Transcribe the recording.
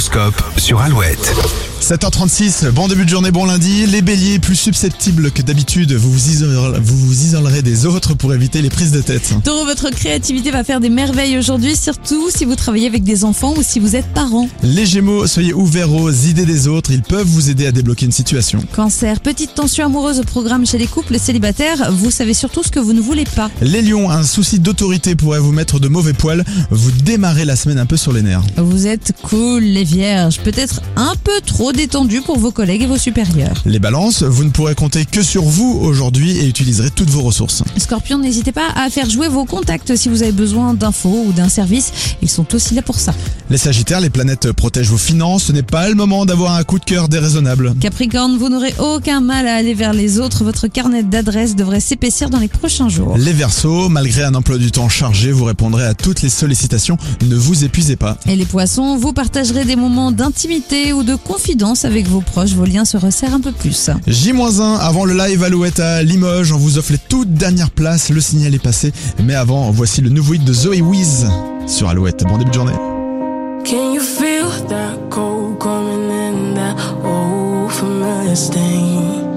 L'horoscope sur Alouette. 7h36, bon début de journée, bon lundi. Les béliers, plus susceptibles que d'habitude, vous vous, isolerez, vous vous isolerez des autres pour éviter les prises de tête. Taureau, votre créativité va faire des merveilles aujourd'hui, surtout si vous travaillez avec des enfants ou si vous êtes parent. Les gémeaux, soyez ouverts aux idées des autres, ils peuvent vous aider à débloquer une situation. Cancer, petite tension amoureuse au programme chez les couples célibataires, vous savez surtout ce que vous ne voulez pas. Les lions, un souci d'autorité pourrait vous mettre de mauvais poils, vous démarrez la semaine un peu sur les nerfs. Vous êtes cool les vierges, peut-être un peu trop détendu pour vos collègues et vos supérieurs. Les balances, vous ne pourrez compter que sur vous aujourd'hui et utiliserez toutes vos ressources. Scorpion, n'hésitez pas à faire jouer vos contacts si vous avez besoin d'infos ou d'un service, ils sont aussi là pour ça. Les sagittaires, les planètes protègent vos finances, ce n'est pas le moment d'avoir un coup de cœur déraisonnable. Capricorne, vous n'aurez aucun mal à aller vers les autres, votre carnet d'adresses devrait s'épaissir dans les prochains jours. Les versos, malgré un emploi du temps chargé, vous répondrez à toutes les sollicitations, ne vous épuisez pas. Et les poissons, vous partagerez des moments d'intimité ou de confidence avec vos proches, vos liens se resserrent un peu plus. J-1 avant le live Alouette à Limoges, on vous offre les toutes dernières places, le signal est passé. Mais avant, voici le nouveau hit de Zoé Wiz sur Alouette. Bon début de journée. Can you feel that cold coming in that old familiar stain?